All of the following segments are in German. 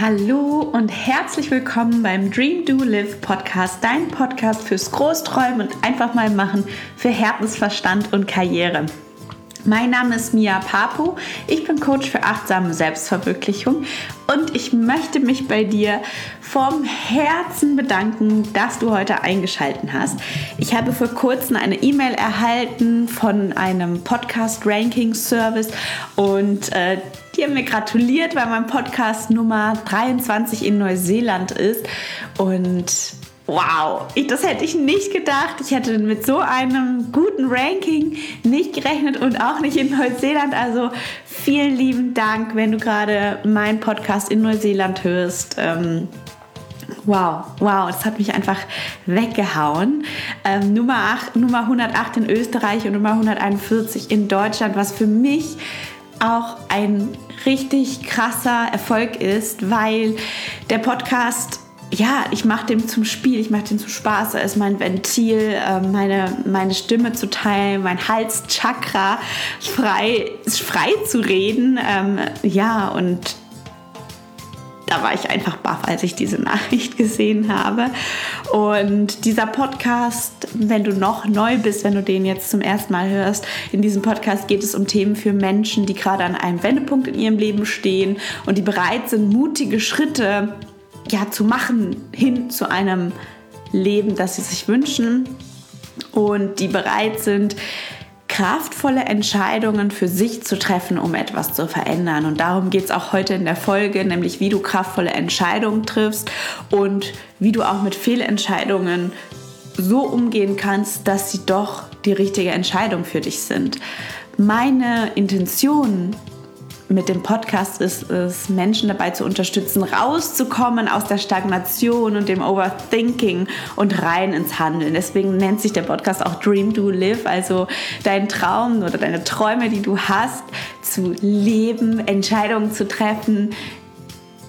Hallo und herzlich willkommen beim Dream Do Live Podcast, dein Podcast fürs Großträumen und einfach mal machen für Herzensverstand und Karriere. Mein Name ist Mia Papo, ich bin Coach für achtsame Selbstverwirklichung und ich möchte mich bei dir vom Herzen bedanken, dass du heute eingeschaltet hast. Ich habe vor kurzem eine E-Mail erhalten von einem Podcast-Ranking-Service und äh, die mir gratuliert, weil mein Podcast Nummer 23 in Neuseeland ist und Wow, ich, das hätte ich nicht gedacht. Ich hätte mit so einem guten Ranking nicht gerechnet und auch nicht in Neuseeland. Also vielen lieben Dank, wenn du gerade meinen Podcast in Neuseeland hörst. Ähm, Wow, wow, das hat mich einfach weggehauen. Ähm, Nummer, 8, Nummer 108 in Österreich und Nummer 141 in Deutschland, was für mich auch ein richtig krasser Erfolg ist, weil der Podcast ja, ich mache dem zum Spiel, ich mache dem zum Spaß. Er ist mein Ventil, ähm, meine, meine Stimme zu teilen, mein Halschakra frei, frei zu reden. Ähm, ja, und da war ich einfach baff, als ich diese Nachricht gesehen habe. Und dieser Podcast, wenn du noch neu bist, wenn du den jetzt zum ersten Mal hörst, in diesem Podcast geht es um Themen für Menschen, die gerade an einem Wendepunkt in ihrem Leben stehen und die bereit sind, mutige Schritte ja, zu machen hin zu einem Leben, das sie sich wünschen und die bereit sind, kraftvolle Entscheidungen für sich zu treffen, um etwas zu verändern. Und darum geht es auch heute in der Folge, nämlich wie du kraftvolle Entscheidungen triffst und wie du auch mit Fehlentscheidungen so umgehen kannst, dass sie doch die richtige Entscheidung für dich sind. Meine Intention mit dem Podcast ist es, Menschen dabei zu unterstützen, rauszukommen aus der Stagnation und dem Overthinking und rein ins Handeln. Deswegen nennt sich der Podcast auch Dream Do Live, also dein Traum oder deine Träume, die du hast, zu leben, Entscheidungen zu treffen,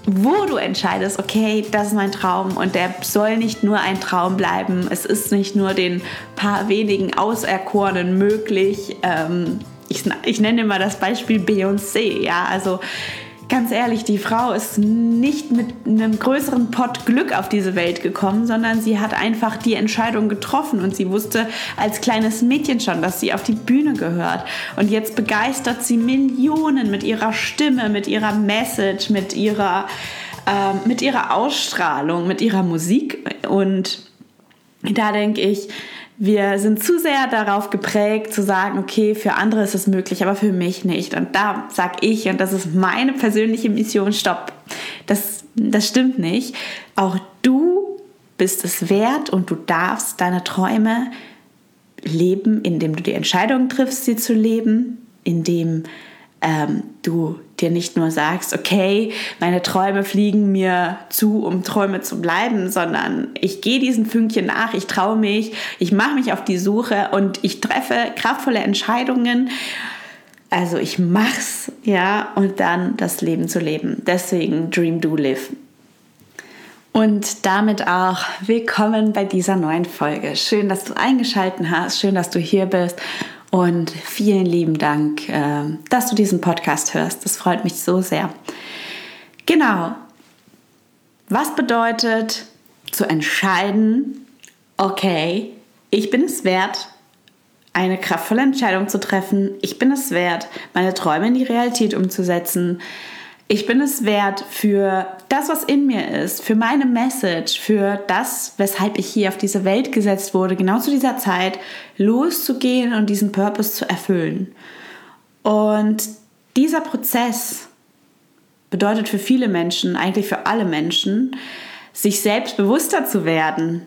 wo du entscheidest, okay, das ist mein Traum und der soll nicht nur ein Traum bleiben. Es ist nicht nur den paar wenigen Auserkorenen möglich, ähm, ich, ich nenne immer das Beispiel Beyoncé, ja, also ganz ehrlich, die Frau ist nicht mit einem größeren Pott Glück auf diese Welt gekommen, sondern sie hat einfach die Entscheidung getroffen und sie wusste als kleines Mädchen schon, dass sie auf die Bühne gehört. Und jetzt begeistert sie Millionen mit ihrer Stimme, mit ihrer Message, mit ihrer, äh, mit ihrer Ausstrahlung, mit ihrer Musik. Und da denke ich, wir sind zu sehr darauf geprägt zu sagen, okay, für andere ist es möglich, aber für mich nicht. Und da sage ich, und das ist meine persönliche Mission, stopp. Das, das stimmt nicht. Auch du bist es wert und du darfst deine Träume leben, indem du die Entscheidung triffst, sie zu leben, indem ähm, du dir nicht nur sagst, okay, meine Träume fliegen mir zu, um Träume zu bleiben, sondern ich gehe diesen Fünkchen nach, ich traue mich, ich mache mich auf die Suche und ich treffe kraftvolle Entscheidungen. Also ich mach's, ja, und dann das Leben zu leben. Deswegen Dream Do Live. Und damit auch willkommen bei dieser neuen Folge. Schön, dass du eingeschaltet hast, schön, dass du hier bist und vielen lieben Dank, äh, dass du diesen Podcast hörst. Das freut mich so sehr. Genau. Was bedeutet zu entscheiden, okay, ich bin es wert, eine kraftvolle Entscheidung zu treffen. Ich bin es wert, meine Träume in die Realität umzusetzen. Ich bin es wert für das, was in mir ist, für meine Message, für das, weshalb ich hier auf diese Welt gesetzt wurde, genau zu dieser Zeit loszugehen und diesen Purpose zu erfüllen. Und dieser Prozess bedeutet für viele Menschen, eigentlich für alle Menschen, sich selbst bewusster zu werden.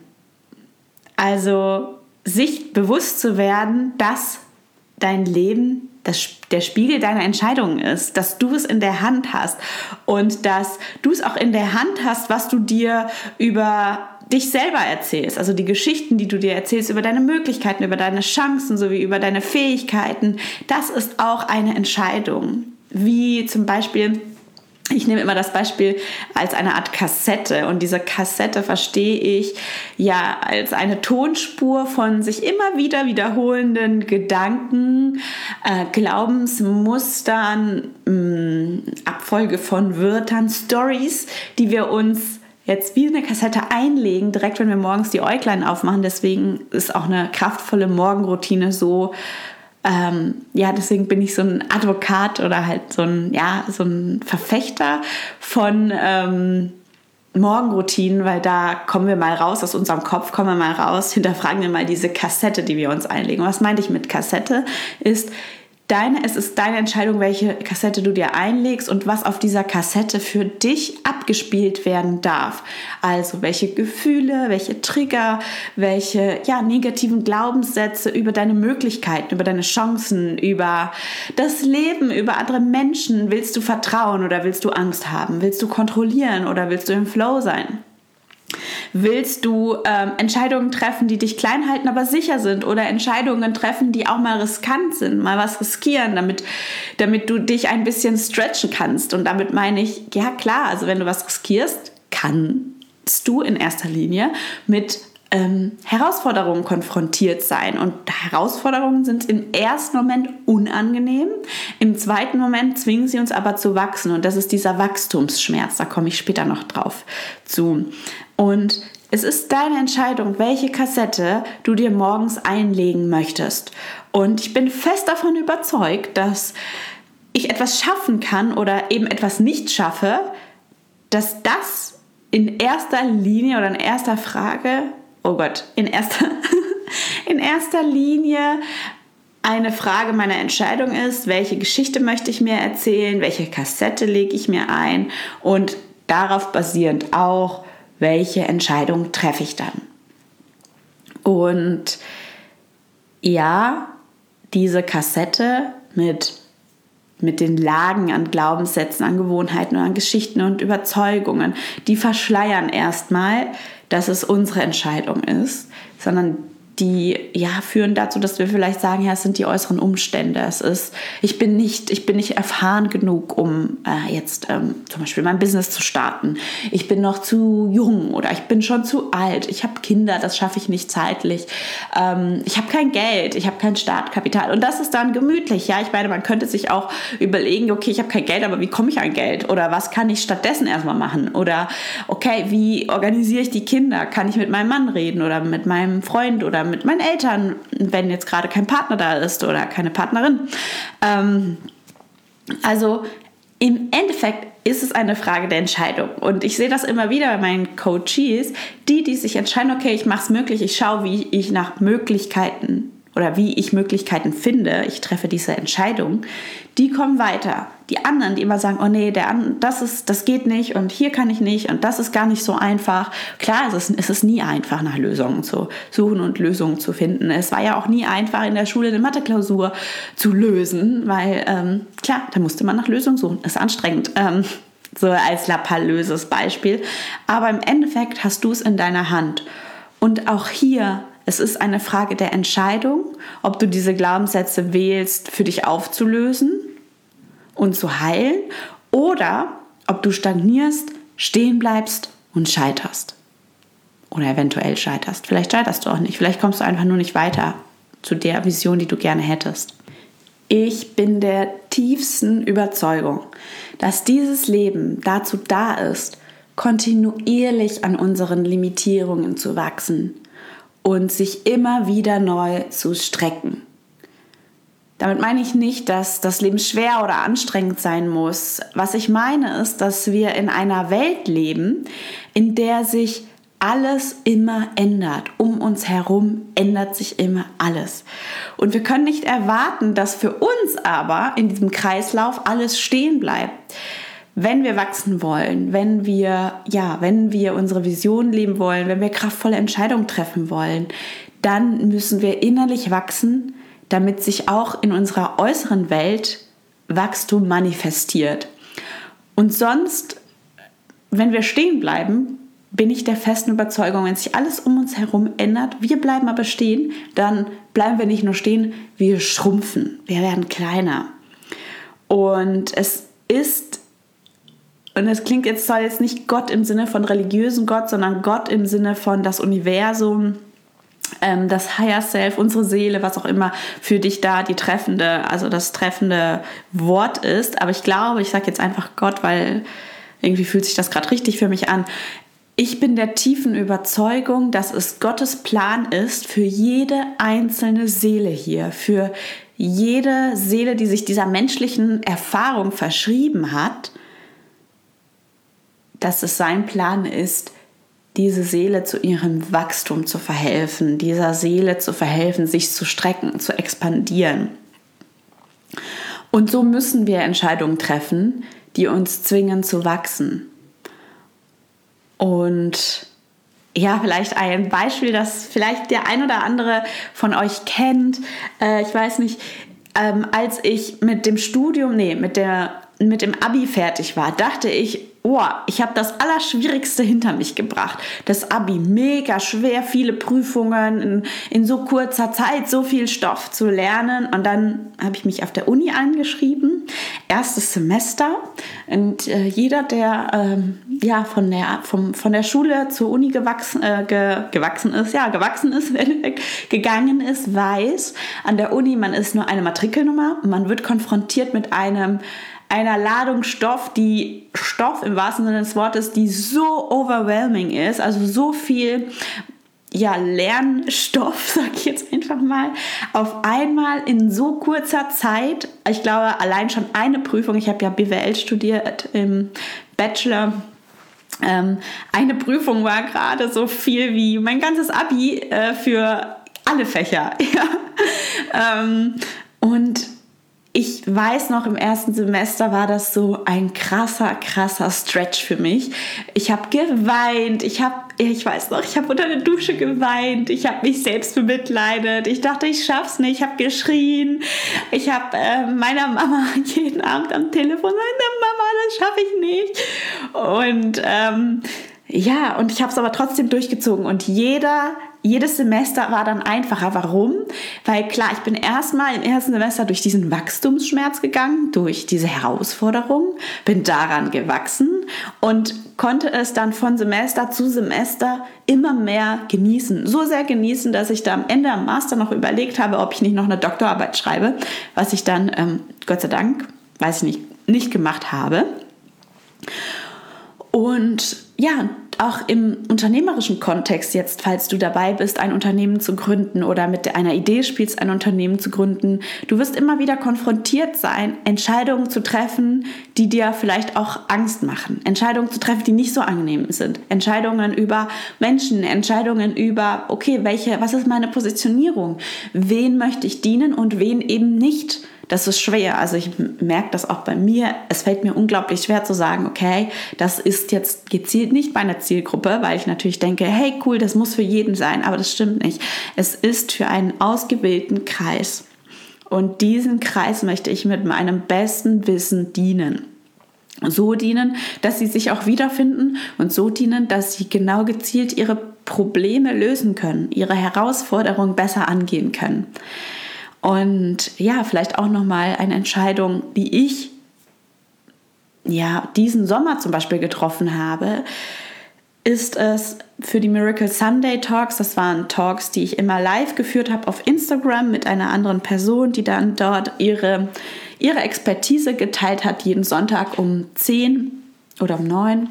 Also sich bewusst zu werden, dass dein Leben das, der Spiegel deiner Entscheidungen ist, dass du es in der Hand hast und dass du es auch in der Hand hast, was du dir über dich selber erzählst, also die Geschichten, die du dir erzählst über deine Möglichkeiten, über deine Chancen sowie über deine Fähigkeiten, das ist auch eine Entscheidung. Wie zum Beispiel ich nehme immer das Beispiel als eine Art Kassette und diese Kassette verstehe ich ja als eine Tonspur von sich immer wieder wiederholenden Gedanken, äh, Glaubensmustern, mh, mm, Abfolge von Wörtern, Stories, die wir uns jetzt wie eine Kassette einlegen, direkt wenn wir morgens die Äuglein aufmachen. Deswegen ist auch eine kraftvolle Morgenroutine so ähm, ja, deswegen bin ich so ein Advokat oder halt so ein, ja, so ein Verfechter von ähm, Morgenroutinen, weil da kommen wir mal raus aus unserem Kopf, kommen wir mal raus, hinterfragen wir mal diese Kassette, die wir uns einlegen. was meinte ich mit Kassette? Ist, deine, es ist deine Entscheidung, welche Kassette du dir einlegst und was auf dieser Kassette für dich abgespielt werden darf. Also welche Gefühle, welche Trigger, welche ja, negativen Glaubenssätze über deine Möglichkeiten, über deine Chancen, über das Leben, über andere Menschen willst du vertrauen oder willst du Angst haben? Willst du kontrollieren oder willst du im Flow sein? Willst du ähm, Entscheidungen treffen, die dich klein halten, aber sicher sind? Oder Entscheidungen treffen, die auch mal riskant sind, mal was riskieren, damit, damit du dich ein bisschen stretchen kannst? Und damit meine ich, ja klar, also wenn du was riskierst, kannst du in erster Linie mit ähm, Herausforderungen konfrontiert sein. Und Herausforderungen sind im ersten Moment unangenehm, im zweiten Moment zwingen sie uns aber zu wachsen. Und das ist dieser Wachstumsschmerz, da komme ich später noch drauf zu. Und es ist deine Entscheidung, welche Kassette du dir morgens einlegen möchtest. Und ich bin fest davon überzeugt, dass ich etwas schaffen kann oder eben etwas nicht schaffe, dass das in erster Linie oder in erster Frage, oh Gott, in erster, in erster Linie eine Frage meiner Entscheidung ist, welche Geschichte möchte ich mir erzählen, welche Kassette lege ich mir ein und darauf basierend auch, welche Entscheidung treffe ich dann. Und ja, diese Kassette mit, mit den Lagen an Glaubenssätzen, an Gewohnheiten und an Geschichten und Überzeugungen, die verschleiern erstmal, dass es unsere Entscheidung ist, sondern die ja führen dazu, dass wir vielleicht sagen, ja, es sind die äußeren Umstände. Es ist, ich bin nicht, ich bin nicht erfahren genug, um äh, jetzt ähm, zum Beispiel mein Business zu starten. Ich bin noch zu jung oder ich bin schon zu alt. Ich habe Kinder, das schaffe ich nicht zeitlich. Ähm, ich habe kein Geld, ich habe kein Startkapital und das ist dann gemütlich. Ja, ich meine, man könnte sich auch überlegen, okay, ich habe kein Geld, aber wie komme ich an Geld oder was kann ich stattdessen erstmal machen oder okay, wie organisiere ich die Kinder? Kann ich mit meinem Mann reden oder mit meinem Freund oder mit meinen Eltern, wenn jetzt gerade kein Partner da ist oder keine Partnerin. Ähm, also im Endeffekt ist es eine Frage der Entscheidung. Und ich sehe das immer wieder bei meinen Coaches, die, die sich entscheiden, okay, ich mache es möglich, ich schaue, wie ich nach Möglichkeiten oder wie ich Möglichkeiten finde, ich treffe diese Entscheidung, die kommen weiter. Die anderen, die immer sagen, oh nee, der, das, ist, das geht nicht und hier kann ich nicht und das ist gar nicht so einfach. Klar, es ist, es ist nie einfach, nach Lösungen zu suchen und Lösungen zu finden. Es war ja auch nie einfach, in der Schule eine Mathe-Klausur zu lösen, weil, ähm, klar, da musste man nach Lösungen suchen. Ist anstrengend. Ähm, so als lapalöses Beispiel. Aber im Endeffekt hast du es in deiner Hand. Und auch hier es ist eine Frage der Entscheidung, ob du diese Glaubenssätze wählst, für dich aufzulösen und zu heilen oder ob du stagnierst, stehen bleibst und scheiterst. Oder eventuell scheiterst. Vielleicht scheiterst du auch nicht. Vielleicht kommst du einfach nur nicht weiter zu der Vision, die du gerne hättest. Ich bin der tiefsten Überzeugung, dass dieses Leben dazu da ist, kontinuierlich an unseren Limitierungen zu wachsen, und sich immer wieder neu zu strecken. Damit meine ich nicht, dass das Leben schwer oder anstrengend sein muss. Was ich meine ist, dass wir in einer Welt leben, in der sich alles immer ändert. Um uns herum ändert sich immer alles. Und wir können nicht erwarten, dass für uns aber in diesem Kreislauf alles stehen bleibt wenn wir wachsen wollen, wenn wir, ja, wenn wir unsere Vision leben wollen, wenn wir kraftvolle Entscheidungen treffen wollen, dann müssen wir innerlich wachsen, damit sich auch in unserer äußeren Welt Wachstum manifestiert. Und sonst, wenn wir stehen bleiben, bin ich der festen Überzeugung, wenn sich alles um uns herum ändert, wir bleiben aber stehen, dann bleiben wir nicht nur stehen, wir schrumpfen, wir werden kleiner. Und es ist und es klingt jetzt, soll jetzt nicht Gott im Sinne von religiösen Gott, sondern Gott im Sinne von das Universum, ähm, das Higher Self, unsere Seele, was auch immer für dich da die treffende, also das treffende Wort ist. Aber ich glaube, ich sage jetzt einfach Gott, weil irgendwie fühlt sich das gerade richtig für mich an. Ich bin der tiefen Überzeugung, dass es Gottes Plan ist für jede einzelne Seele hier, für jede Seele, die sich dieser menschlichen Erfahrung verschrieben hat, dass es sein Plan ist, diese Seele zu ihrem Wachstum zu verhelfen, dieser Seele zu verhelfen, sich zu strecken, zu expandieren. Und so müssen wir Entscheidungen treffen, die uns zwingen zu wachsen. Und ja, vielleicht ein Beispiel, das vielleicht der ein oder andere von euch kennt. Äh, ich weiß nicht, ähm, als ich mit dem Studium, nee, mit, der, mit dem Abi fertig war, dachte ich, oh, ich habe das Allerschwierigste hinter mich gebracht. Das Abi, mega schwer, viele Prüfungen, in, in so kurzer Zeit so viel Stoff zu lernen. Und dann habe ich mich auf der Uni eingeschrieben, erstes Semester. Und äh, jeder, der ähm, ja, von, der, vom, von der Schule zur Uni gewachsen, äh, ge, gewachsen ist, ja, gewachsen ist, gegangen ist, weiß, an der Uni, man ist nur eine Matrikelnummer, man wird konfrontiert mit einem einer Ladung Stoff, die Stoff im wahrsten Sinne des Wortes, die so overwhelming ist, also so viel ja, Lernstoff, sag ich jetzt einfach mal, auf einmal in so kurzer Zeit. Ich glaube, allein schon eine Prüfung, ich habe ja BWL studiert im Bachelor. Ähm, eine Prüfung war gerade so viel wie mein ganzes Abi äh, für alle Fächer. Ähm, und ich weiß noch, im ersten Semester war das so ein krasser, krasser Stretch für mich. Ich habe geweint, ich habe, ich weiß noch, ich habe unter der Dusche geweint, ich habe mich selbst bemitleidet, ich dachte, ich schaff's nicht, ich habe geschrien, ich habe äh, meiner Mama jeden Abend am Telefon gesagt, Mama, das schaffe ich nicht. Und ähm, ja, und ich habe es aber trotzdem durchgezogen und jeder jedes Semester war dann einfacher. Warum? Weil klar, ich bin erstmal im ersten Semester durch diesen Wachstumsschmerz gegangen, durch diese Herausforderung, bin daran gewachsen und konnte es dann von Semester zu Semester immer mehr genießen. So sehr genießen, dass ich da am Ende am Master noch überlegt habe, ob ich nicht noch eine Doktorarbeit schreibe, was ich dann, ähm, Gott sei Dank, weiß ich nicht, nicht gemacht habe. Und ja, auch im unternehmerischen Kontext jetzt, falls du dabei bist, ein Unternehmen zu gründen oder mit einer Idee spielst, ein Unternehmen zu gründen, du wirst immer wieder konfrontiert sein, Entscheidungen zu treffen, die dir vielleicht auch Angst machen. Entscheidungen zu treffen, die nicht so angenehm sind. Entscheidungen über Menschen, Entscheidungen über, okay, welche, was ist meine Positionierung? Wen möchte ich dienen und wen eben nicht? Das ist schwer. Also ich merke das auch bei mir. Es fällt mir unglaublich schwer zu sagen, okay, das ist jetzt gezielt nicht meine Zielgruppe, weil ich natürlich denke, hey cool, das muss für jeden sein, aber das stimmt nicht. Es ist für einen ausgewählten Kreis. Und diesen Kreis möchte ich mit meinem besten Wissen dienen. So dienen, dass sie sich auch wiederfinden und so dienen, dass sie genau gezielt ihre Probleme lösen können, ihre Herausforderungen besser angehen können. Und ja, vielleicht auch nochmal eine Entscheidung, die ich ja diesen Sommer zum Beispiel getroffen habe, ist es für die Miracle Sunday Talks. Das waren Talks, die ich immer live geführt habe auf Instagram mit einer anderen Person, die dann dort ihre, ihre Expertise geteilt hat, jeden Sonntag um 10 oder um 9.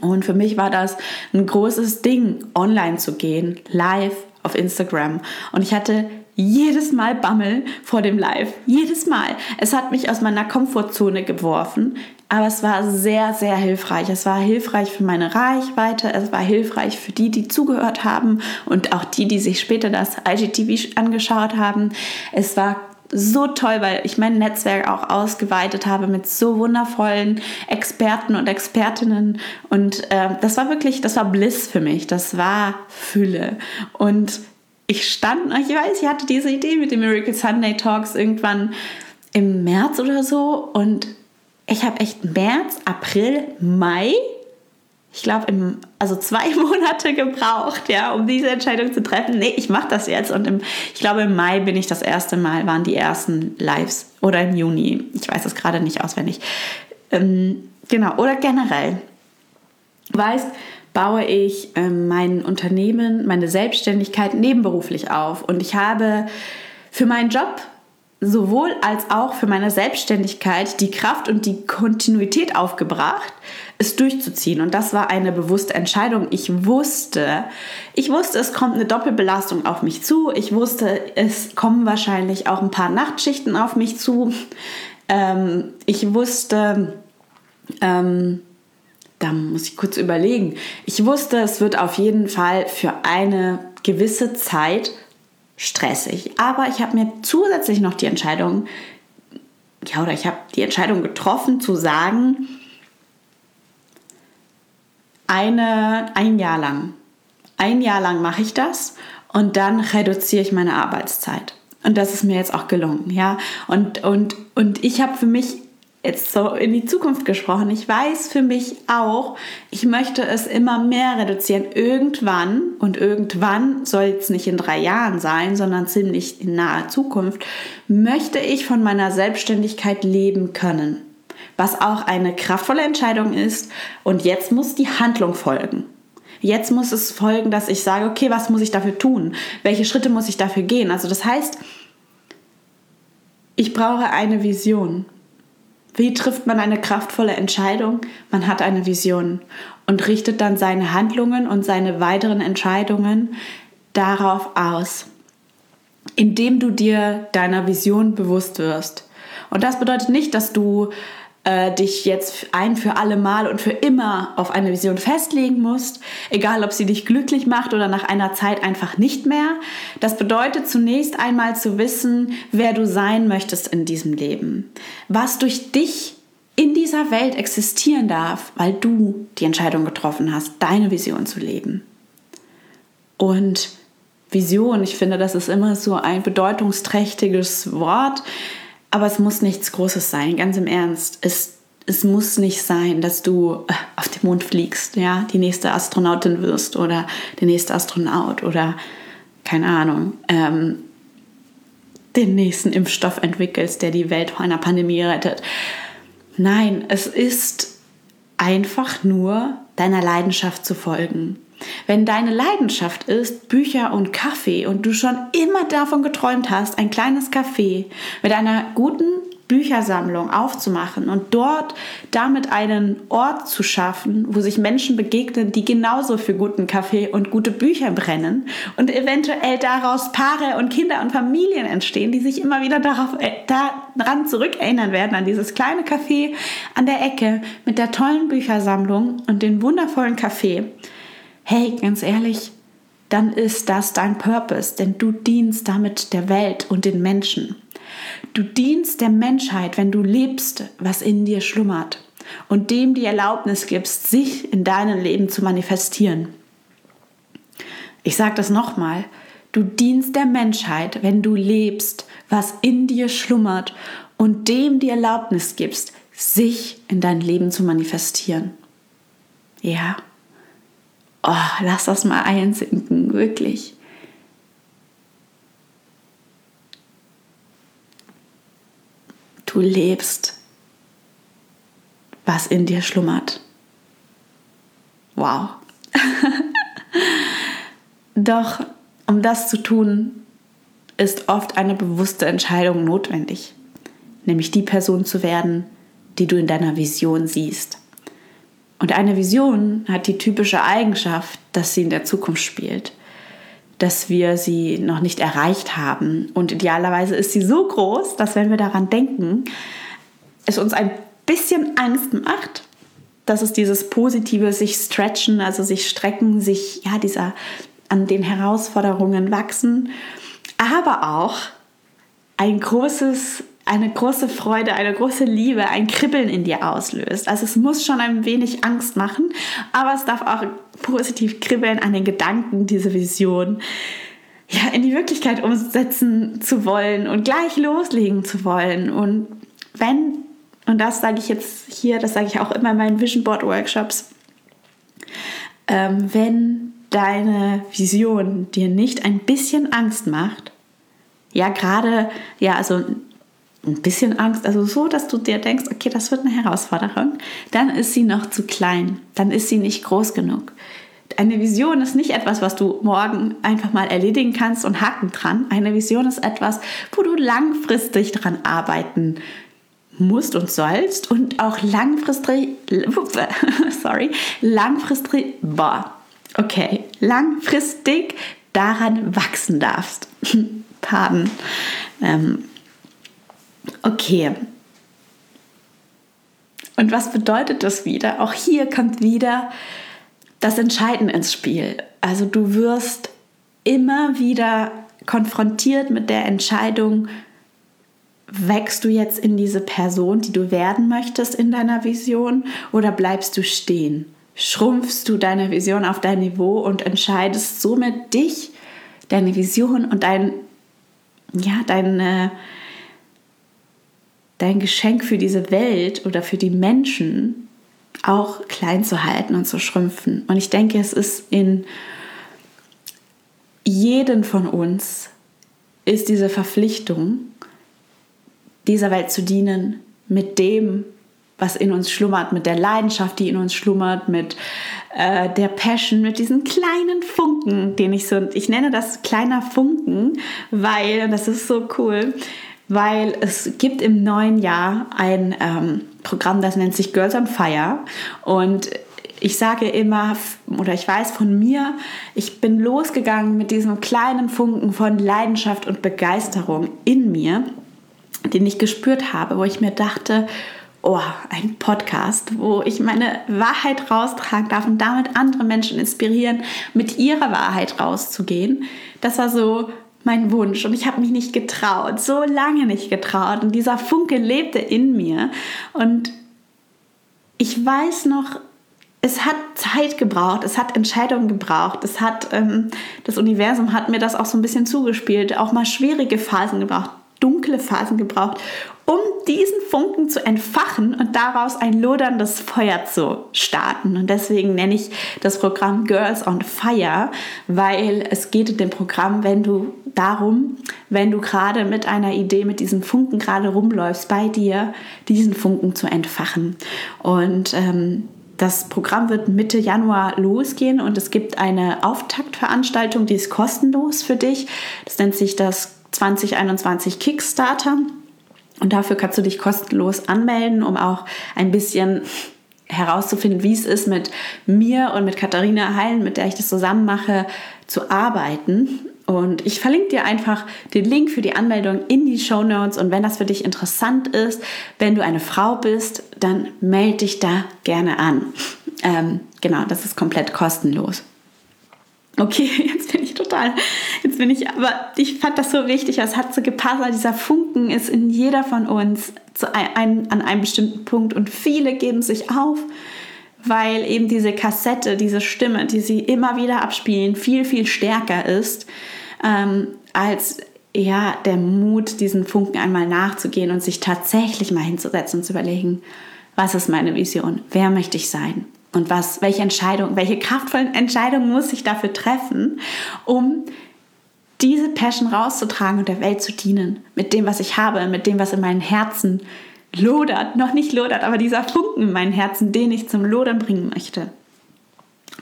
Und für mich war das ein großes Ding, online zu gehen, live auf Instagram. Und ich hatte jedes Mal Bammel vor dem Live. Jedes Mal. Es hat mich aus meiner Komfortzone geworfen, aber es war sehr, sehr hilfreich. Es war hilfreich für meine Reichweite, es war hilfreich für die, die zugehört haben und auch die, die sich später das IGTV angeschaut haben. Es war so toll, weil ich mein Netzwerk auch ausgeweitet habe mit so wundervollen Experten und Expertinnen. Und äh, das war wirklich, das war Bliss für mich. Das war Fülle. Und ich stand, ich weiß, ich hatte diese Idee mit den Miracle Sunday Talks irgendwann im März oder so und ich habe echt März, April, Mai, ich glaube, also zwei Monate gebraucht, ja, um diese Entscheidung zu treffen. Nee, ich mache das jetzt. Und im, ich glaube, im Mai bin ich das erste Mal, waren die ersten Lives oder im Juni. Ich weiß es gerade nicht auswendig. Ähm, genau, oder generell. Du weißt, baue ich ähm, mein Unternehmen, meine Selbstständigkeit nebenberuflich auf. Und ich habe für meinen Job sowohl als auch für meine Selbstständigkeit die Kraft und die Kontinuität aufgebracht, es durchzuziehen. Und das war eine bewusste Entscheidung. Ich wusste, ich wusste, es kommt eine Doppelbelastung auf mich zu. Ich wusste, es kommen wahrscheinlich auch ein paar Nachtschichten auf mich zu. Ähm, ich wusste, ähm, da muss ich kurz überlegen. Ich wusste, es wird auf jeden Fall für eine gewisse Zeit stressig. Aber ich habe mir zusätzlich noch die Entscheidung, ja, oder ich habe die Entscheidung getroffen zu sagen, eine, ein Jahr lang. Ein Jahr lang mache ich das und dann reduziere ich meine Arbeitszeit. Und das ist mir jetzt auch gelungen, ja. Und, und, und ich habe für mich jetzt so in die Zukunft gesprochen, ich weiß für mich auch, ich möchte es immer mehr reduzieren. Irgendwann, und irgendwann soll es nicht in drei Jahren sein, sondern ziemlich in naher Zukunft, möchte ich von meiner Selbstständigkeit leben können. Was auch eine kraftvolle Entscheidung ist. Und jetzt muss die Handlung folgen. Jetzt muss es folgen, dass ich sage, okay, was muss ich dafür tun? Welche Schritte muss ich dafür gehen? Also das heißt, ich brauche eine Vision. Wie trifft man eine kraftvolle Entscheidung? Man hat eine Vision und richtet dann seine Handlungen und seine weiteren Entscheidungen darauf aus, indem du dir deiner Vision bewusst wirst. Und das bedeutet nicht, dass du äh, dich jetzt ein für alle Mal und für immer auf eine Vision festlegen musst, egal ob sie dich glücklich macht oder nach einer Zeit einfach nicht mehr. Das bedeutet zunächst einmal zu wissen, wer du sein möchtest in diesem Leben, was durch dich in dieser Welt existieren darf, weil du die Entscheidung getroffen hast, deine Vision zu leben. Und Vision, ich finde, das ist immer so ein bedeutungsträchtiges Wort. Aber es muss nichts Großes sein, ganz im Ernst. Es, es muss nicht sein, dass du äh, auf den Mond fliegst, ja, die nächste Astronautin wirst oder der nächste Astronaut oder keine Ahnung, ähm, den nächsten Impfstoff entwickelst, der die Welt vor einer Pandemie rettet. Nein, es ist einfach nur deiner Leidenschaft zu folgen. Wenn deine Leidenschaft ist Bücher und Kaffee und du schon immer davon geträumt hast, ein kleines Café mit einer guten Büchersammlung aufzumachen und dort damit einen Ort zu schaffen, wo sich Menschen begegnen, die genauso für guten Kaffee und gute Bücher brennen und eventuell daraus Paare und Kinder und Familien entstehen, die sich immer wieder darauf, äh, daran zurückerinnern werden, an dieses kleine Café an der Ecke mit der tollen Büchersammlung und den wundervollen Kaffee hey, ganz ehrlich, dann ist das dein Purpose, denn du dienst damit der Welt und den Menschen. Du dienst der Menschheit, wenn du lebst, was in dir schlummert und dem die Erlaubnis gibst, sich in deinem Leben zu manifestieren. Ich sage das nochmal, du dienst der Menschheit, wenn du lebst, was in dir schlummert und dem die Erlaubnis gibst, sich in dein Leben zu manifestieren. Ja. Oh, lass das mal einsinken, wirklich. Du lebst, was in dir schlummert. Wow. Doch um das zu tun, ist oft eine bewusste Entscheidung notwendig, nämlich die Person zu werden, die du in deiner Vision siehst. Und eine Vision hat die typische Eigenschaft, dass sie in der Zukunft spielt, dass wir sie noch nicht erreicht haben. Und idealerweise ist sie so groß, dass wenn wir daran denken, es uns ein bisschen Angst macht. Das ist dieses positive sich stretchen, also sich strecken, sich ja dieser an den Herausforderungen wachsen, aber auch ein großes eine große Freude, eine große Liebe, ein Kribbeln in dir auslöst. Also es muss schon ein wenig Angst machen, aber es darf auch positiv kribbeln an den Gedanken, diese Vision ja, in die Wirklichkeit umsetzen zu wollen und gleich loslegen zu wollen. Und wenn, und das sage ich jetzt hier, das sage ich auch immer in meinen Vision Board Workshops, ähm, wenn deine Vision dir nicht ein bisschen Angst macht, ja, gerade, ja, also ein bisschen Angst, also so, dass du dir denkst, okay, das wird eine Herausforderung, dann ist sie noch zu klein, dann ist sie nicht groß genug. Eine Vision ist nicht etwas, was du morgen einfach mal erledigen kannst und haken dran. Eine Vision ist etwas, wo du langfristig dran arbeiten musst und sollst und auch langfristig, sorry, langfristig, boah, okay, langfristig daran wachsen darfst. Pardon. Ähm, okay. Und was bedeutet das wieder? Auch hier kommt wieder das Entscheiden ins Spiel. Also du wirst immer wieder konfrontiert mit der Entscheidung, wächst du jetzt in diese Person, die du werden möchtest in deiner Vision oder bleibst du stehen? Schrumpfst du deine Vision auf dein Niveau und entscheidest somit dich, deine Vision und dein, ja, dein, äh, dein Geschenk für diese Welt oder für die Menschen auch klein zu halten und zu schrumpfen. Und ich denke, es ist in jeden von uns ist diese Verpflichtung, dieser Welt zu dienen, mit dem, was in uns schlummert, mit der Leidenschaft, die in uns schlummert, mit äh, der Passion, mit diesen kleinen Funken, den ich so, ich nenne das kleiner Funken, weil, und das ist so cool, weil es gibt im neuen Jahr ein ähm, Programm, das nennt sich Girls on Fire. Und ich sage immer, oder ich weiß von mir, ich bin losgegangen mit diesem kleinen Funken von Leidenschaft und Begeisterung in mir, den ich gespürt habe, wo ich mir dachte, oh, ein Podcast, wo ich meine Wahrheit raustragen darf und damit andere Menschen inspirieren, mit ihrer Wahrheit rauszugehen. Das war so mein Wunsch. Und ich habe mich nicht getraut, so lange nicht getraut. Und dieser Funke lebte in mir. Und ich weiß noch, es hat Zeit gebraucht, es hat Entscheidungen gebraucht, es hat ähm, das Universum hat mir das auch so ein bisschen zugespielt, auch mal schwierige Phasen gebraucht, dunkle Phasen gebraucht, um diesen Funken zu entfachen und daraus ein loderndes Feuer zu starten. Und deswegen nenne ich das Programm Girls on Fire, weil es geht in dem Programm, wenn du darum, wenn du gerade mit einer Idee, mit diesem Funken gerade rumläufst, bei dir diesen Funken zu entfachen. Und ähm, das Programm wird Mitte Januar losgehen und es gibt eine Auftaktveranstaltung, die ist kostenlos für dich. Das nennt sich das 2021 Kickstarter. Und dafür kannst du dich kostenlos anmelden, um auch ein bisschen herauszufinden, wie es ist, mit mir und mit Katharina Heilen, mit der ich das zusammen mache, zu arbeiten. Und ich verlinke dir einfach den Link für die Anmeldung in die Show Notes. Und wenn das für dich interessant ist, wenn du eine Frau bist, dann melde dich da gerne an. Ähm, genau, das ist komplett kostenlos. Okay, jetzt bin total, jetzt bin ich, aber ich fand das so wichtig, es hat so gepasst, dieser Funken ist in jeder von uns zu ein, an einem bestimmten Punkt und viele geben sich auf, weil eben diese Kassette, diese Stimme, die sie immer wieder abspielen, viel, viel stärker ist ähm, als ja, der Mut, diesen Funken einmal nachzugehen und sich tatsächlich mal hinzusetzen und zu überlegen, was ist meine Vision, wer möchte ich sein? Und was, welche Entscheidung, welche kraftvollen Entscheidungen muss ich dafür treffen, um diese Passion rauszutragen und der Welt zu dienen, mit dem, was ich habe, mit dem, was in meinem Herzen lodert, noch nicht lodert, aber dieser Funken in meinem Herzen, den ich zum Lodern bringen möchte.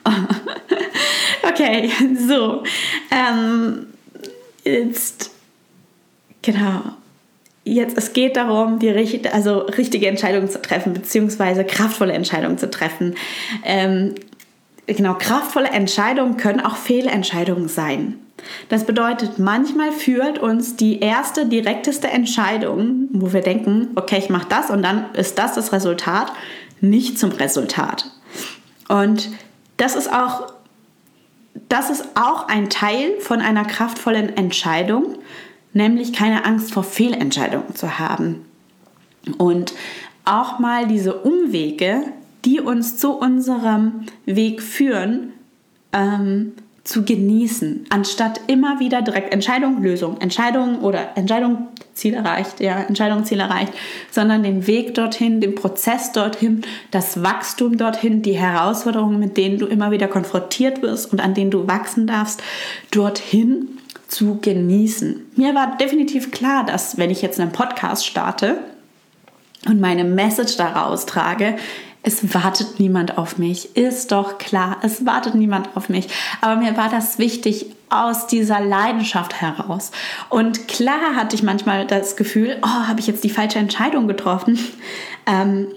okay, so. Ähm, jetzt, genau jetzt, es geht darum, die richtige, also richtige Entscheidungen zu treffen, beziehungsweise kraftvolle Entscheidungen zu treffen. Ähm, genau, kraftvolle Entscheidungen können auch Fehlentscheidungen sein. Das bedeutet, manchmal führt uns die erste, direkteste Entscheidung, wo wir denken, okay, ich mache das und dann ist das das Resultat, nicht zum Resultat. Und das ist auch, das ist auch ein Teil von einer kraftvollen Entscheidung, nämlich keine Angst vor Fehlentscheidungen zu haben. Und auch mal diese Umwege, die uns zu unserem Weg führen, ähm, zu genießen, anstatt immer wieder direkt Entscheidung, Lösung, Entscheidung oder Entscheidung, Ziel erreicht, ja, Entscheidung, Ziel erreicht, sondern den Weg dorthin, den Prozess dorthin, das Wachstum dorthin, die Herausforderungen, mit denen du immer wieder konfrontiert wirst und an denen du wachsen darfst, dorthin zu genießen. Mir war definitiv klar, dass wenn ich jetzt einen Podcast starte und meine Message daraus trage, es wartet niemand auf mich. Ist doch klar, es wartet niemand auf mich. Aber mir war das wichtig aus dieser Leidenschaft heraus. Und klar hatte ich manchmal das Gefühl, oh, habe ich jetzt die falsche Entscheidung getroffen? Ähm,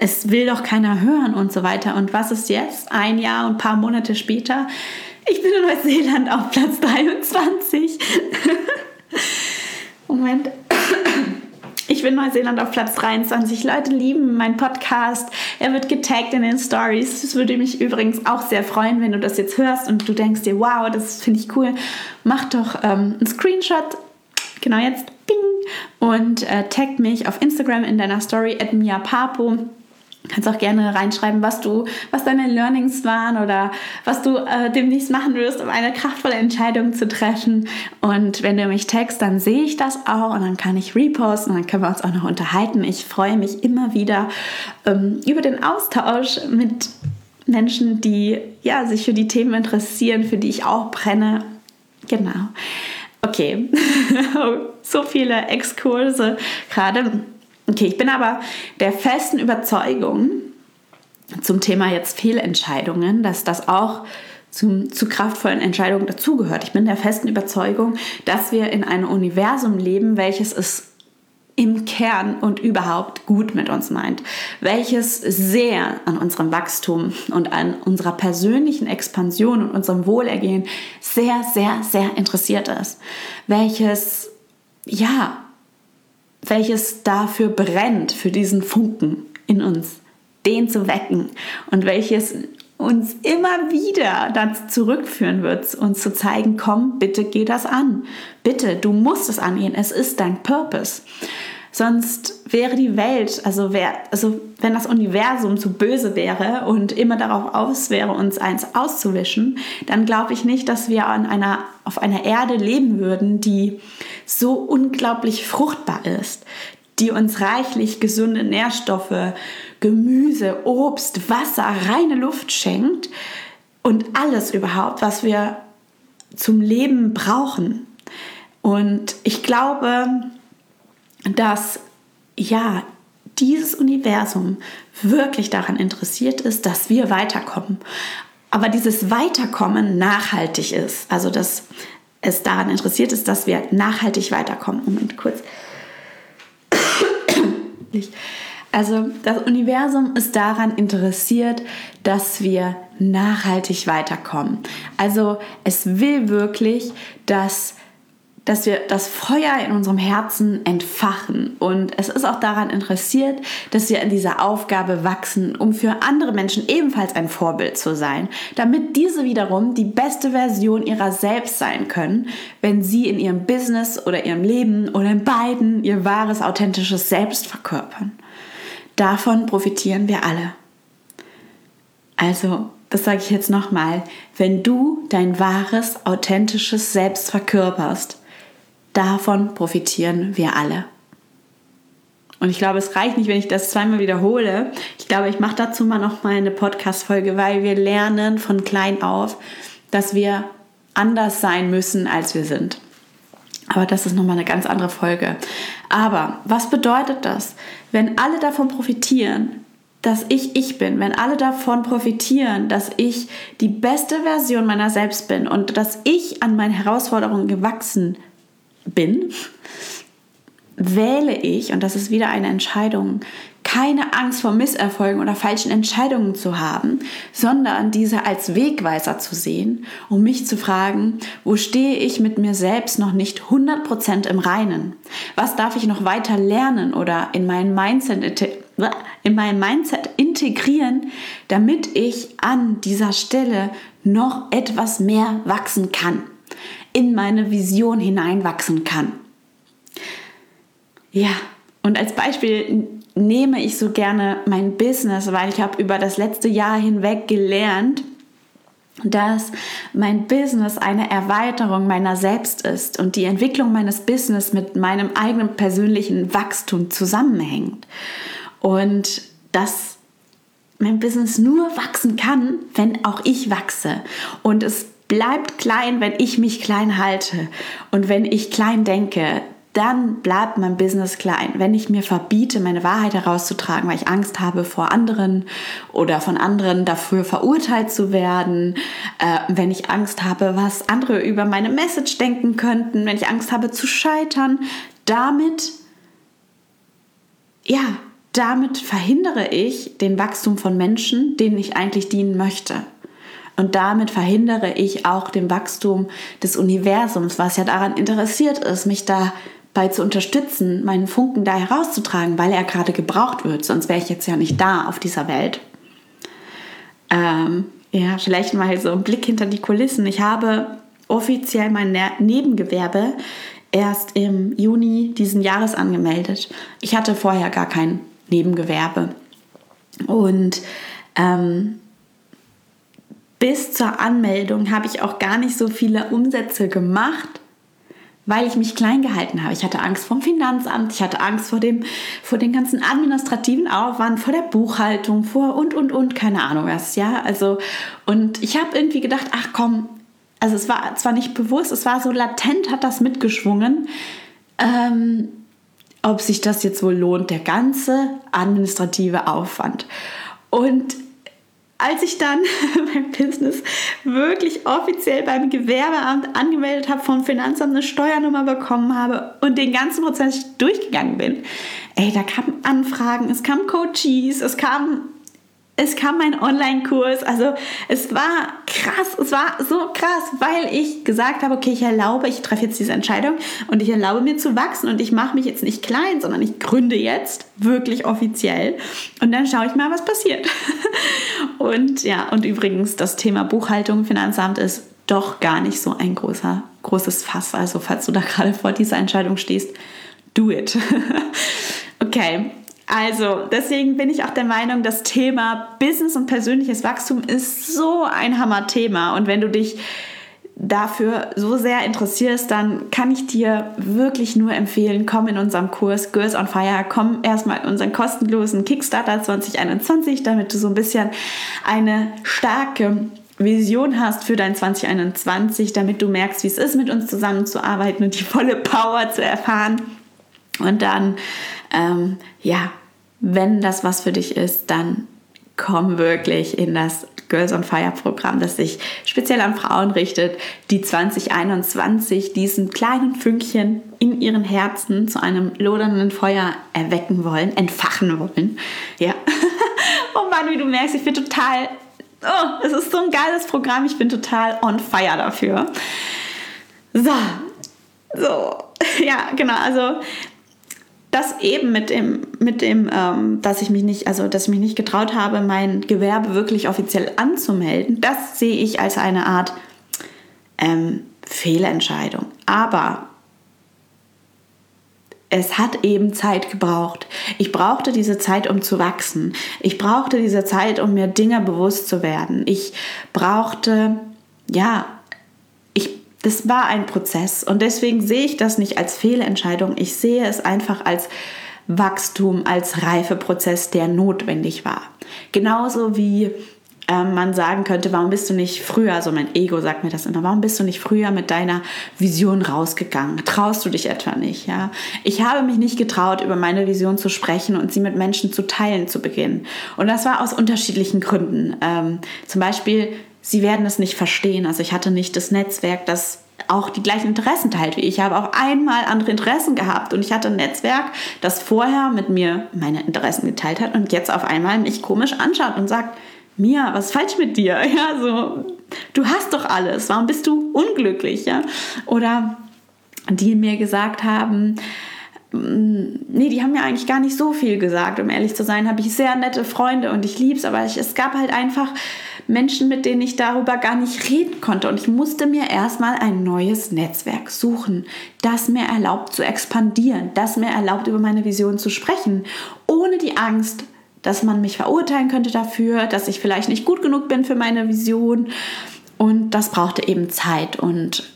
es will doch keiner hören und so weiter. Und was ist jetzt? Ein Jahr und ein paar Monate später? Ich bin in Neuseeland auf Platz 23. Moment. Ich bin Neuseeland auf Platz 23. Leute lieben meinen Podcast. Er wird getaggt in den Stories. Es würde mich übrigens auch sehr freuen, wenn du das jetzt hörst und du denkst dir, wow, das finde ich cool. Mach doch ähm, einen Screenshot. Genau jetzt. Bing. Und äh, taggt mich auf Instagram in deiner Story at miapapo kannst auch gerne reinschreiben, was du, was deine Learnings waren oder was du äh, demnächst machen wirst, um eine kraftvolle Entscheidung zu treffen. Und wenn du mich text, dann sehe ich das auch und dann kann ich reposten und dann können wir uns auch noch unterhalten. Ich freue mich immer wieder ähm, über den Austausch mit Menschen, die ja, sich für die Themen interessieren, für die ich auch brenne. Genau. Okay, so viele Exkurse gerade. Okay, ich bin aber der festen Überzeugung zum Thema jetzt Fehlentscheidungen, dass das auch zum, zu kraftvollen Entscheidungen dazugehört. Ich bin der festen Überzeugung, dass wir in einem Universum leben, welches es im Kern und überhaupt gut mit uns meint, welches sehr an unserem Wachstum und an unserer persönlichen Expansion und unserem Wohlergehen sehr, sehr, sehr interessiert ist, welches ja welches dafür brennt, für diesen Funken in uns, den zu wecken und welches uns immer wieder dazu zurückführen wird, uns zu zeigen, komm, bitte geh das an. Bitte, du musst es angehen. Es ist dein Purpose. Sonst wäre die Welt, also, wär, also wenn das Universum zu böse wäre und immer darauf aus wäre, uns eins auszuwischen, dann glaube ich nicht, dass wir an einer, auf einer Erde leben würden, die so unglaublich fruchtbar ist, die uns reichlich gesunde Nährstoffe, Gemüse, Obst, Wasser, reine Luft schenkt und alles überhaupt, was wir zum Leben brauchen. Und ich glaube, dass ja dieses Universum wirklich daran interessiert ist, dass wir weiterkommen. Aber dieses Weiterkommen nachhaltig ist. Also dass es daran interessiert ist, dass wir nachhaltig weiterkommen. Moment kurz. Also das Universum ist daran interessiert, dass wir nachhaltig weiterkommen. Also es will wirklich, dass dass wir das Feuer in unserem Herzen entfachen. Und es ist auch daran interessiert, dass wir in dieser Aufgabe wachsen, um für andere Menschen ebenfalls ein Vorbild zu sein, damit diese wiederum die beste Version ihrer selbst sein können, wenn sie in ihrem Business oder ihrem Leben oder in beiden ihr wahres, authentisches Selbst verkörpern. Davon profitieren wir alle. Also, das sage ich jetzt nochmal, wenn du dein wahres, authentisches Selbst verkörperst, Davon profitieren wir alle. Und ich glaube, es reicht nicht, wenn ich das zweimal wiederhole. Ich glaube, ich mache dazu mal noch mal eine Podcast-Folge, weil wir lernen von klein auf, dass wir anders sein müssen, als wir sind. Aber das ist nochmal eine ganz andere Folge. Aber was bedeutet das, wenn alle davon profitieren, dass ich ich bin, wenn alle davon profitieren, dass ich die beste Version meiner selbst bin und dass ich an meinen Herausforderungen gewachsen bin, wähle ich, und das ist wieder eine Entscheidung, keine Angst vor Misserfolgen oder falschen Entscheidungen zu haben, sondern diese als Wegweiser zu sehen, um mich zu fragen, wo stehe ich mit mir selbst noch nicht 100% im Reinen? Was darf ich noch weiter lernen oder in mein Mindset, in mein Mindset integrieren, damit ich an dieser Stelle noch etwas mehr wachsen kann? In meine Vision hineinwachsen kann. Ja, und als Beispiel nehme ich so gerne mein Business, weil ich habe über das letzte Jahr hinweg gelernt, dass mein Business eine Erweiterung meiner selbst ist und die Entwicklung meines Business mit meinem eigenen persönlichen Wachstum zusammenhängt. Und dass mein Business nur wachsen kann, wenn auch ich wachse. Und es bleibt klein, wenn ich mich klein halte und wenn ich klein denke, dann bleibt mein Business klein. Wenn ich mir verbiete, meine Wahrheit herauszutragen, weil ich Angst habe vor anderen oder von anderen dafür verurteilt zu werden, äh, wenn ich Angst habe, was andere über meine Message denken könnten, wenn ich Angst habe zu scheitern, damit, ja, damit verhindere ich den Wachstum von Menschen, denen ich eigentlich dienen möchte. Und damit verhindere ich auch den Wachstum des Universums, was ja daran interessiert ist, mich da bei zu unterstützen, meinen Funken da herauszutragen, weil er gerade gebraucht wird. Sonst wäre ich jetzt ja nicht da auf dieser Welt. Ähm, ja, vielleicht mal so ein Blick hinter die Kulissen. Ich habe offiziell mein Nebengewerbe erst im Juni diesen Jahres angemeldet. Ich hatte vorher gar kein Nebengewerbe. Und ähm, bis zur Anmeldung habe ich auch gar nicht so viele Umsätze gemacht, weil ich mich klein gehalten habe. Ich hatte Angst vom Finanzamt, ich hatte Angst vor dem, vor dem ganzen administrativen Aufwand, vor der Buchhaltung, vor und und und, keine Ahnung was, ja. Also, und ich habe irgendwie gedacht, ach komm, also es war zwar nicht bewusst, es war so latent, hat das mitgeschwungen, ähm, ob sich das jetzt wohl lohnt, der ganze administrative Aufwand. Und als ich dann mein Business wirklich offiziell beim Gewerbeamt angemeldet habe, vom Finanzamt eine Steuernummer bekommen habe und den ganzen Prozess durchgegangen bin, ey, da kamen Anfragen, es kamen Coaches, es kamen es kam mein Online-Kurs. Also es war krass, es war so krass, weil ich gesagt habe, okay, ich erlaube, ich treffe jetzt diese Entscheidung und ich erlaube mir zu wachsen und ich mache mich jetzt nicht klein, sondern ich gründe jetzt wirklich offiziell und dann schaue ich mal, was passiert. Und ja, und übrigens das Thema Buchhaltung, Finanzamt ist doch gar nicht so ein großer, großes Fass. Also falls du da gerade vor dieser Entscheidung stehst, do it. okay, also, deswegen bin ich auch der Meinung, das Thema Business und persönliches Wachstum ist so ein Hammer-Thema. Und wenn du dich dafür so sehr interessierst, dann kann ich dir wirklich nur empfehlen, komm in unserem Kurs Girls on Fire, komm erstmal in unseren kostenlosen Kickstarter 2021, damit du so ein bisschen eine starke Vision hast für dein 2021, damit du merkst, wie es ist, mit uns zusammenzuarbeiten und die volle Power zu erfahren. Und dann ähm, ja, wenn das was für dich ist, dann komm wirklich in das Girls on Fire Programm, das sich speziell an Frauen richtet, die 2021 diesen kleinen Fünkchen in ihren Herzen zu einem lodernden Feuer erwecken wollen, entfachen wollen. Ja. oh Mann, wie du merkst, ich bin total, oh, es ist so ein geiles Programm, ich bin total on fire dafür. So, so, ja, genau, also das eben mit dem, mit dem, ähm, dass ich mich nicht, also dass ich mich nicht getraut habe, mein Gewerbe wirklich offiziell anzumelden, das sehe ich als eine Art ähm, Fehlentscheidung. Aber es hat eben Zeit gebraucht. Ich brauchte diese Zeit, um zu wachsen. Ich brauchte diese Zeit, um mir Dinge bewusst zu werden. Ich brauchte, ja, das war ein Prozess und deswegen sehe ich das nicht als Fehlentscheidung. Ich sehe es einfach als Wachstum, als Reifeprozess, der notwendig war. Genauso wie ähm, man sagen könnte, warum bist du nicht früher, also mein Ego sagt mir das immer, warum bist du nicht früher mit deiner Vision rausgegangen? Traust du dich etwa nicht? Ja? Ich habe mich nicht getraut, über meine Vision zu sprechen und sie mit Menschen zu teilen zu beginnen. Und das war aus unterschiedlichen Gründen. Ähm, zum Beispiel sie werden es nicht verstehen. Also ich hatte nicht das Netzwerk, das auch die gleichen Interessen teilt wie ich. Ich habe auch einmal andere Interessen gehabt und ich hatte ein Netzwerk, das vorher mit mir meine Interessen geteilt hat und jetzt auf einmal mich komisch anschaut und sagt, Mia, was ist falsch mit dir? Ja, so, du hast doch alles, warum bist du unglücklich? Ja? Oder die mir gesagt haben, mm, nee, die haben mir eigentlich gar nicht so viel gesagt. Um ehrlich zu sein, habe ich sehr nette Freunde und ich liebe es, aber ich, es gab halt einfach Menschen, mit denen ich darüber gar nicht reden konnte. Und ich musste mir erstmal ein neues Netzwerk suchen, das mir erlaubt zu expandieren, das mir erlaubt, über meine Vision zu sprechen, ohne die Angst, dass man mich verurteilen könnte dafür, dass ich vielleicht nicht gut genug bin für meine Vision. Und das brauchte eben Zeit und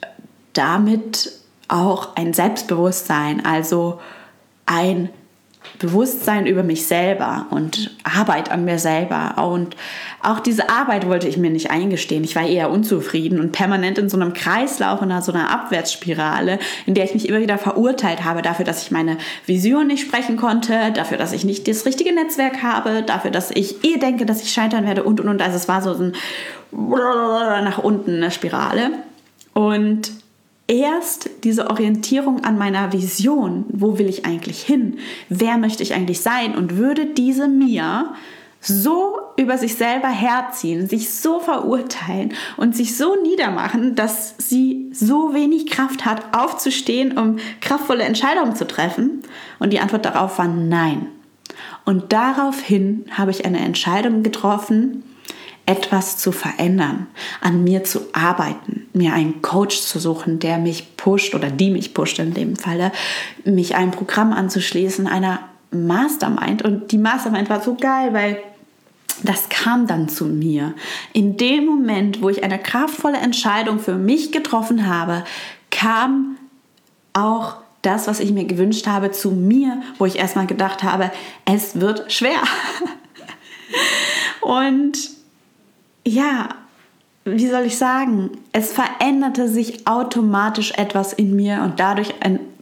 damit auch ein Selbstbewusstsein, also ein Bewusstsein über mich selber und Arbeit an mir selber. Und auch diese Arbeit wollte ich mir nicht eingestehen. Ich war eher unzufrieden und permanent in so einem Kreislauf und so einer Abwärtsspirale, in der ich mich immer wieder verurteilt habe dafür, dass ich meine Vision nicht sprechen konnte, dafür, dass ich nicht das richtige Netzwerk habe, dafür, dass ich eh denke, dass ich scheitern werde und und und. Also es war so ein nach unten eine Spirale. Und erst diese Orientierung an meiner Vision, wo will ich eigentlich hin, wer möchte ich eigentlich sein und würde diese mir so über sich selber herziehen, sich so verurteilen und sich so niedermachen, dass sie so wenig Kraft hat, aufzustehen, um kraftvolle Entscheidungen zu treffen? Und die Antwort darauf war nein. Und daraufhin habe ich eine Entscheidung getroffen, etwas zu verändern, an mir zu arbeiten, mir einen Coach zu suchen, der mich pusht oder die mich pusht in dem Falle, mich einem Programm anzuschließen, einer Mastermind. Und die Mastermind war so geil, weil das kam dann zu mir. In dem Moment, wo ich eine kraftvolle Entscheidung für mich getroffen habe, kam auch das, was ich mir gewünscht habe, zu mir, wo ich erstmal gedacht habe, es wird schwer. Und ja, wie soll ich sagen, es veränderte sich automatisch etwas in mir und dadurch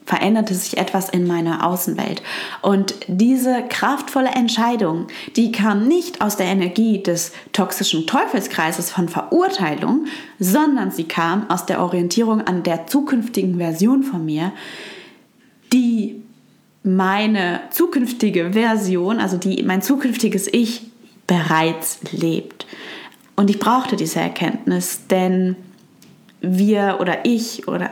veränderte sich etwas in meiner Außenwelt. Und diese kraftvolle Entscheidung, die kam nicht aus der Energie des toxischen Teufelskreises von Verurteilung, sondern sie kam aus der Orientierung an der zukünftigen Version von mir, die meine zukünftige Version, also die mein zukünftiges Ich bereits lebt. Und ich brauchte diese Erkenntnis, denn wir oder ich oder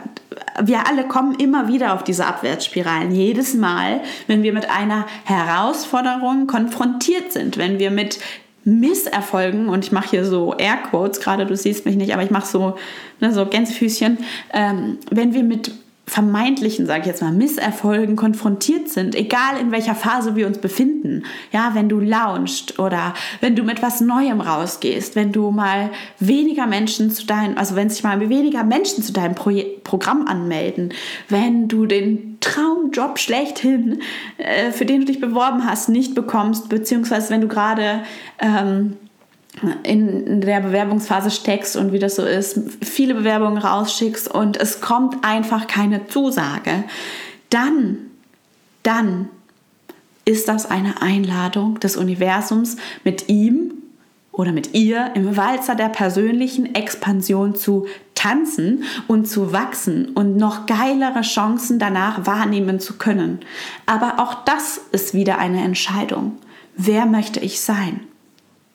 wir alle kommen immer wieder auf diese Abwärtsspiralen. Jedes Mal, wenn wir mit einer Herausforderung konfrontiert sind, wenn wir mit Misserfolgen, und ich mache hier so Airquotes, gerade du siehst mich nicht, aber ich mache so, ne, so Gänsefüßchen, ähm, wenn wir mit vermeintlichen, sage ich jetzt mal, Misserfolgen konfrontiert sind, egal in welcher Phase wir uns befinden. Ja, wenn du launchst oder wenn du mit was Neuem rausgehst, wenn du mal weniger Menschen zu deinem, also wenn sich mal weniger Menschen zu deinem Pro Programm anmelden, wenn du den Traumjob schlechthin, äh, für den du dich beworben hast, nicht bekommst, beziehungsweise wenn du gerade ähm, in der Bewerbungsphase steckst und wie das so ist, viele Bewerbungen rausschickst und es kommt einfach keine Zusage, dann, dann ist das eine Einladung des Universums mit ihm oder mit ihr im Walzer der persönlichen Expansion zu tanzen und zu wachsen und noch geilere Chancen danach wahrnehmen zu können. Aber auch das ist wieder eine Entscheidung. Wer möchte ich sein?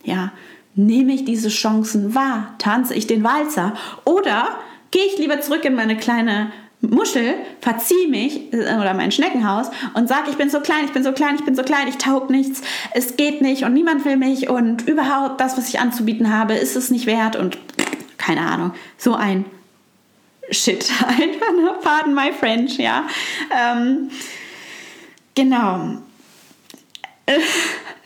Ja, Nehme ich diese Chancen wahr? Tanze ich den Walzer? Oder gehe ich lieber zurück in meine kleine Muschel, verziehe mich äh, oder mein Schneckenhaus und sage, ich bin so klein, ich bin so klein, ich bin so klein, ich taug nichts, es geht nicht und niemand will mich und überhaupt das, was ich anzubieten habe, ist es nicht wert und keine Ahnung, so ein Shit, einfach, pardon my French, ja. Ähm, genau.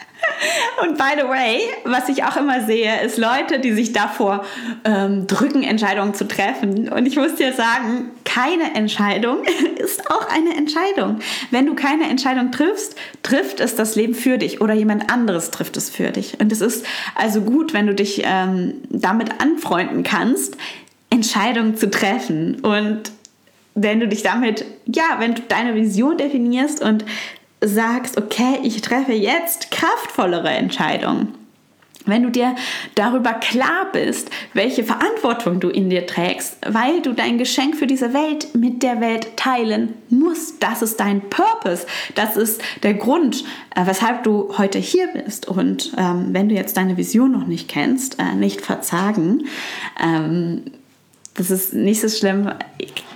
Und by the way, was ich auch immer sehe, ist Leute, die sich davor ähm, drücken, Entscheidungen zu treffen. Und ich muss dir sagen, keine Entscheidung ist auch eine Entscheidung. Wenn du keine Entscheidung triffst, trifft es das Leben für dich oder jemand anderes trifft es für dich. Und es ist also gut, wenn du dich ähm, damit anfreunden kannst, Entscheidungen zu treffen. Und wenn du dich damit, ja, wenn du deine Vision definierst und sagst, okay, ich treffe jetzt kraftvollere Entscheidungen. Wenn du dir darüber klar bist, welche Verantwortung du in dir trägst, weil du dein Geschenk für diese Welt mit der Welt teilen musst, das ist dein Purpose, das ist der Grund, äh, weshalb du heute hier bist. Und ähm, wenn du jetzt deine Vision noch nicht kennst, äh, nicht verzagen. Ähm, das ist nicht so schlimm.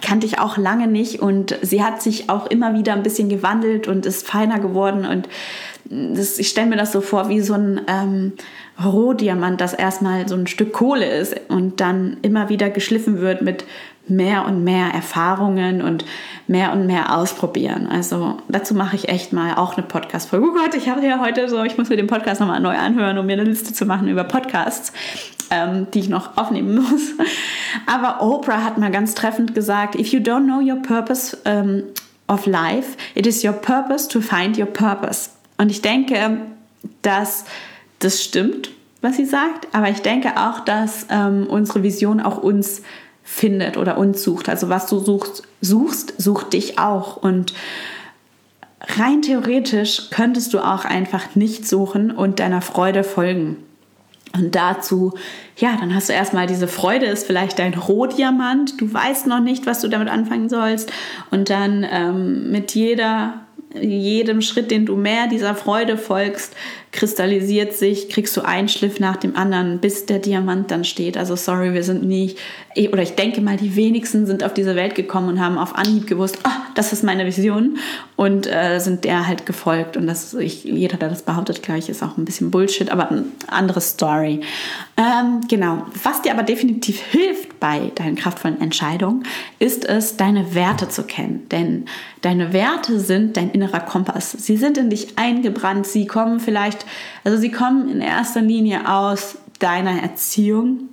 Kannte ich auch lange nicht und sie hat sich auch immer wieder ein bisschen gewandelt und ist feiner geworden. Und das, ich stelle mir das so vor wie so ein ähm, Rohdiamant, das erstmal so ein Stück Kohle ist und dann immer wieder geschliffen wird mit mehr und mehr Erfahrungen und mehr und mehr ausprobieren. Also dazu mache ich echt mal auch eine Podcast-Folge. Oh Gott, ich habe ja heute so, ich muss mir den Podcast nochmal neu anhören, um mir eine Liste zu machen über Podcasts, ähm, die ich noch aufnehmen muss. Aber Oprah hat mal ganz treffend gesagt, if you don't know your purpose, um, of life. It is your purpose to find your purpose. Und ich denke, dass das stimmt, was sie sagt, aber ich denke auch, dass ähm, unsere Vision auch uns findet oder uns sucht. Also was du suchst, suchst, sucht dich auch. Und rein theoretisch könntest du auch einfach nicht suchen und deiner Freude folgen. Und dazu, ja, dann hast du erstmal diese Freude, ist vielleicht dein Rohdiamant. Du weißt noch nicht, was du damit anfangen sollst. Und dann ähm, mit jeder jedem Schritt, den du mehr dieser Freude folgst, kristallisiert sich, kriegst du einen Schliff nach dem anderen, bis der Diamant dann steht. Also sorry, wir sind nicht, oder ich denke mal, die wenigsten sind auf diese Welt gekommen und haben auf Anhieb gewusst, oh, das ist meine Vision und äh, sind der halt gefolgt. Und das, ich, jeder, der das behauptet, gleich ist auch ein bisschen Bullshit, aber eine andere Story. Ähm, genau. Was dir aber definitiv hilft bei deinen kraftvollen Entscheidungen, ist es, deine Werte zu kennen. Denn deine Werte sind dein innerer Kompass. Sie sind in dich eingebrannt. Sie kommen vielleicht, also sie kommen in erster Linie aus deiner Erziehung,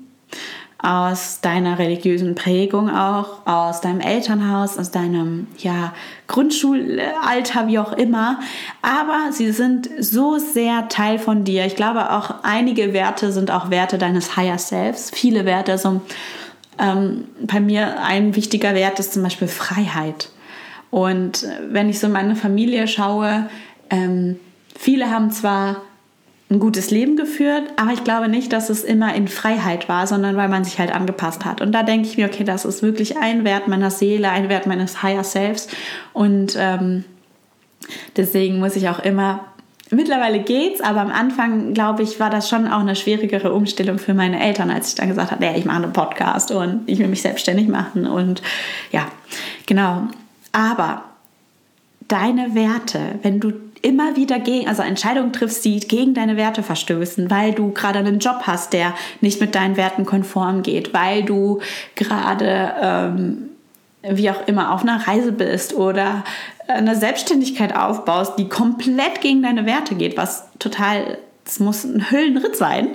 aus deiner religiösen Prägung auch, aus deinem Elternhaus, aus deinem ja, Grundschulalter, wie auch immer. Aber sie sind so sehr Teil von dir. Ich glaube auch einige Werte sind auch Werte deines Higher Selves. Viele Werte. So, ähm, bei mir ein wichtiger Wert ist zum Beispiel Freiheit. Und wenn ich so meine Familie schaue, ähm, viele haben zwar ein gutes Leben geführt, aber ich glaube nicht, dass es immer in Freiheit war, sondern weil man sich halt angepasst hat. Und da denke ich mir, okay, das ist wirklich ein Wert meiner Seele, ein Wert meines Higher Selves. Und ähm, deswegen muss ich auch immer Mittlerweile geht's, aber am Anfang, glaube ich, war das schon auch eine schwierigere Umstellung für meine Eltern, als ich dann gesagt habe, ja, ich mache einen Podcast und ich will mich selbstständig machen und ja, genau. Aber deine Werte, wenn du immer wieder gegen, also Entscheidungen triffst, die gegen deine Werte verstößen, weil du gerade einen Job hast, der nicht mit deinen Werten konform geht, weil du gerade ähm, wie auch immer auf einer Reise bist oder eine Selbstständigkeit aufbaust, die komplett gegen deine Werte geht, was total, es muss ein Hüllenritt sein,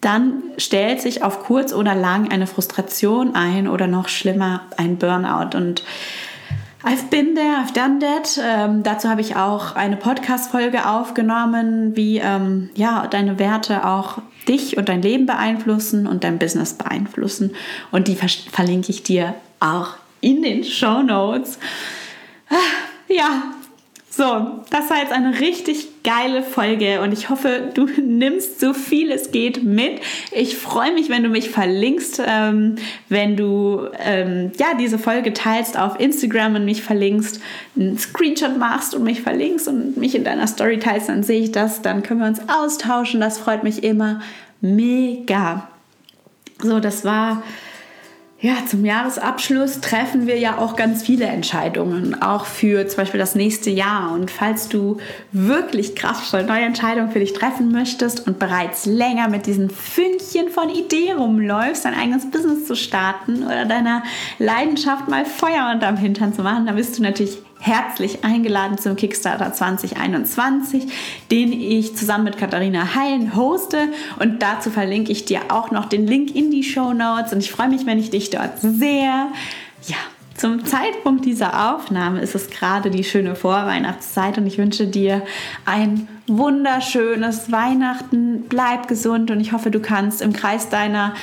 dann stellt sich auf kurz oder lang eine Frustration ein oder noch schlimmer ein Burnout. Und I've been there, I've done that. Ähm, dazu habe ich auch eine Podcast-Folge aufgenommen, wie ähm, ja, deine Werte auch dich und dein Leben beeinflussen und dein Business beeinflussen. Und die verlinke ich dir auch in den Show Notes. Ah, ja, so, das war jetzt eine richtig geile Folge und ich hoffe, du nimmst so viel es geht mit. Ich freue mich, wenn du mich verlinkst, ähm, wenn du ähm, ja diese Folge teilst auf Instagram und mich verlinkst, einen Screenshot machst und mich verlinkst und mich in deiner Story teilst, dann sehe ich das, dann können wir uns austauschen. Das freut mich immer mega. So, das war ja, zum Jahresabschluss treffen wir ja auch ganz viele Entscheidungen, auch für zum Beispiel das nächste Jahr. Und falls du wirklich kraftvoll neue Entscheidungen für dich treffen möchtest und bereits länger mit diesen Fünkchen von Idee rumläufst, dein eigenes Business zu starten oder deiner Leidenschaft mal Feuer unterm Hintern zu machen, dann bist du natürlich herzlich eingeladen zum Kickstarter 2021, den ich zusammen mit Katharina Heilen hoste. Und dazu verlinke ich dir auch noch den Link in die Show Notes. Und ich freue mich, wenn ich dich dort sehe. Ja, zum Zeitpunkt dieser Aufnahme ist es gerade die schöne Vorweihnachtszeit und ich wünsche dir ein wunderschönes Weihnachten. Bleib gesund und ich hoffe, du kannst im Kreis deiner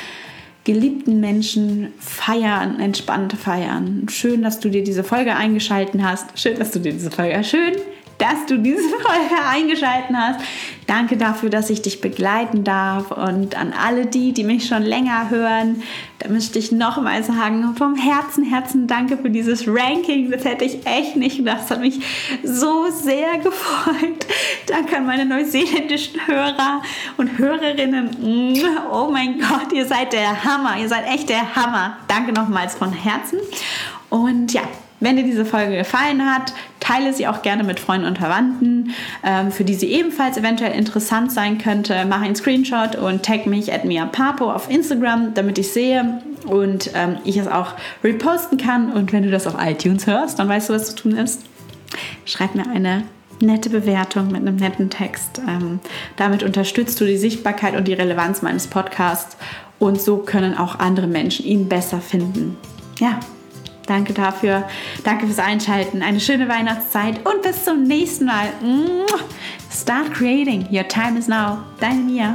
geliebten Menschen feiern, entspannt feiern. Schön, dass du dir diese Folge eingeschalten hast. Schön, dass du dir diese Folge, schön, dass du diese Folge eingeschalten hast. Danke dafür, dass ich dich begleiten darf. Und an alle die, die mich schon länger hören, da möchte ich nochmal sagen, vom Herzen, Herzen danke für dieses Ranking. Das hätte ich echt nicht gedacht. Das hat mich so sehr gefreut. Danke an meine neuseeländischen Hörer und Hörerinnen. Oh mein Gott, ihr seid der Hammer. Ihr seid echt der Hammer. Danke nochmals von Herzen. Und ja, wenn dir diese Folge gefallen hat, teile sie auch gerne mit Freunden und Verwandten, ähm, für die sie ebenfalls eventuell interessant sein könnte. Mach einen Screenshot und tag mich at miapapo auf Instagram, damit ich sehe und ähm, ich es auch reposten kann. Und wenn du das auf iTunes hörst, dann weißt du, was zu tun ist. Schreib mir eine nette Bewertung mit einem netten Text. Ähm, damit unterstützt du die Sichtbarkeit und die Relevanz meines Podcasts und so können auch andere Menschen ihn besser finden. Ja, Danke dafür. Danke fürs Einschalten. Eine schöne Weihnachtszeit und bis zum nächsten Mal. Start creating. Your time is now. Deine Mia.